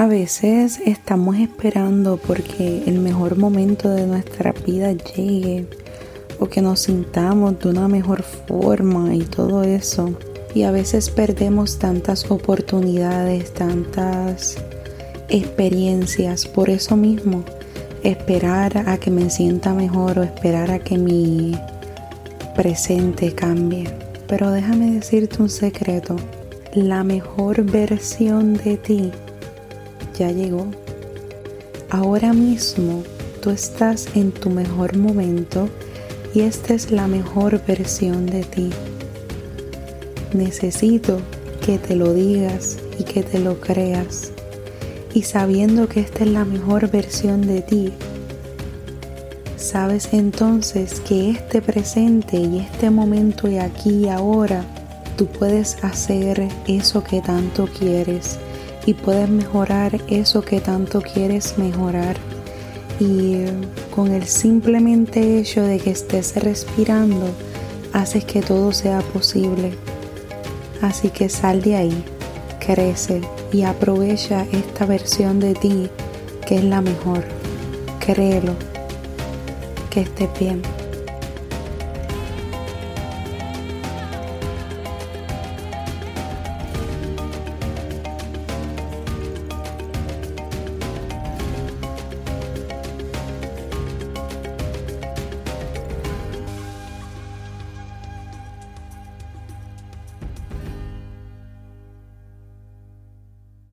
A veces estamos esperando porque el mejor momento de nuestra vida llegue o que nos sintamos de una mejor forma y todo eso. Y a veces perdemos tantas oportunidades, tantas experiencias por eso mismo. Esperar a que me sienta mejor o esperar a que mi presente cambie. Pero déjame decirte un secreto. La mejor versión de ti ya llegó. Ahora mismo tú estás en tu mejor momento y esta es la mejor versión de ti. Necesito que te lo digas y que te lo creas. Y sabiendo que esta es la mejor versión de ti, sabes entonces que este presente y este momento y aquí y ahora, tú puedes hacer eso que tanto quieres y puedes mejorar eso que tanto quieres mejorar. Y con el simplemente hecho de que estés respirando, haces que todo sea posible. Así que sal de ahí, crece y aprovecha esta versión de ti que es la mejor. Créelo. Que estés bien.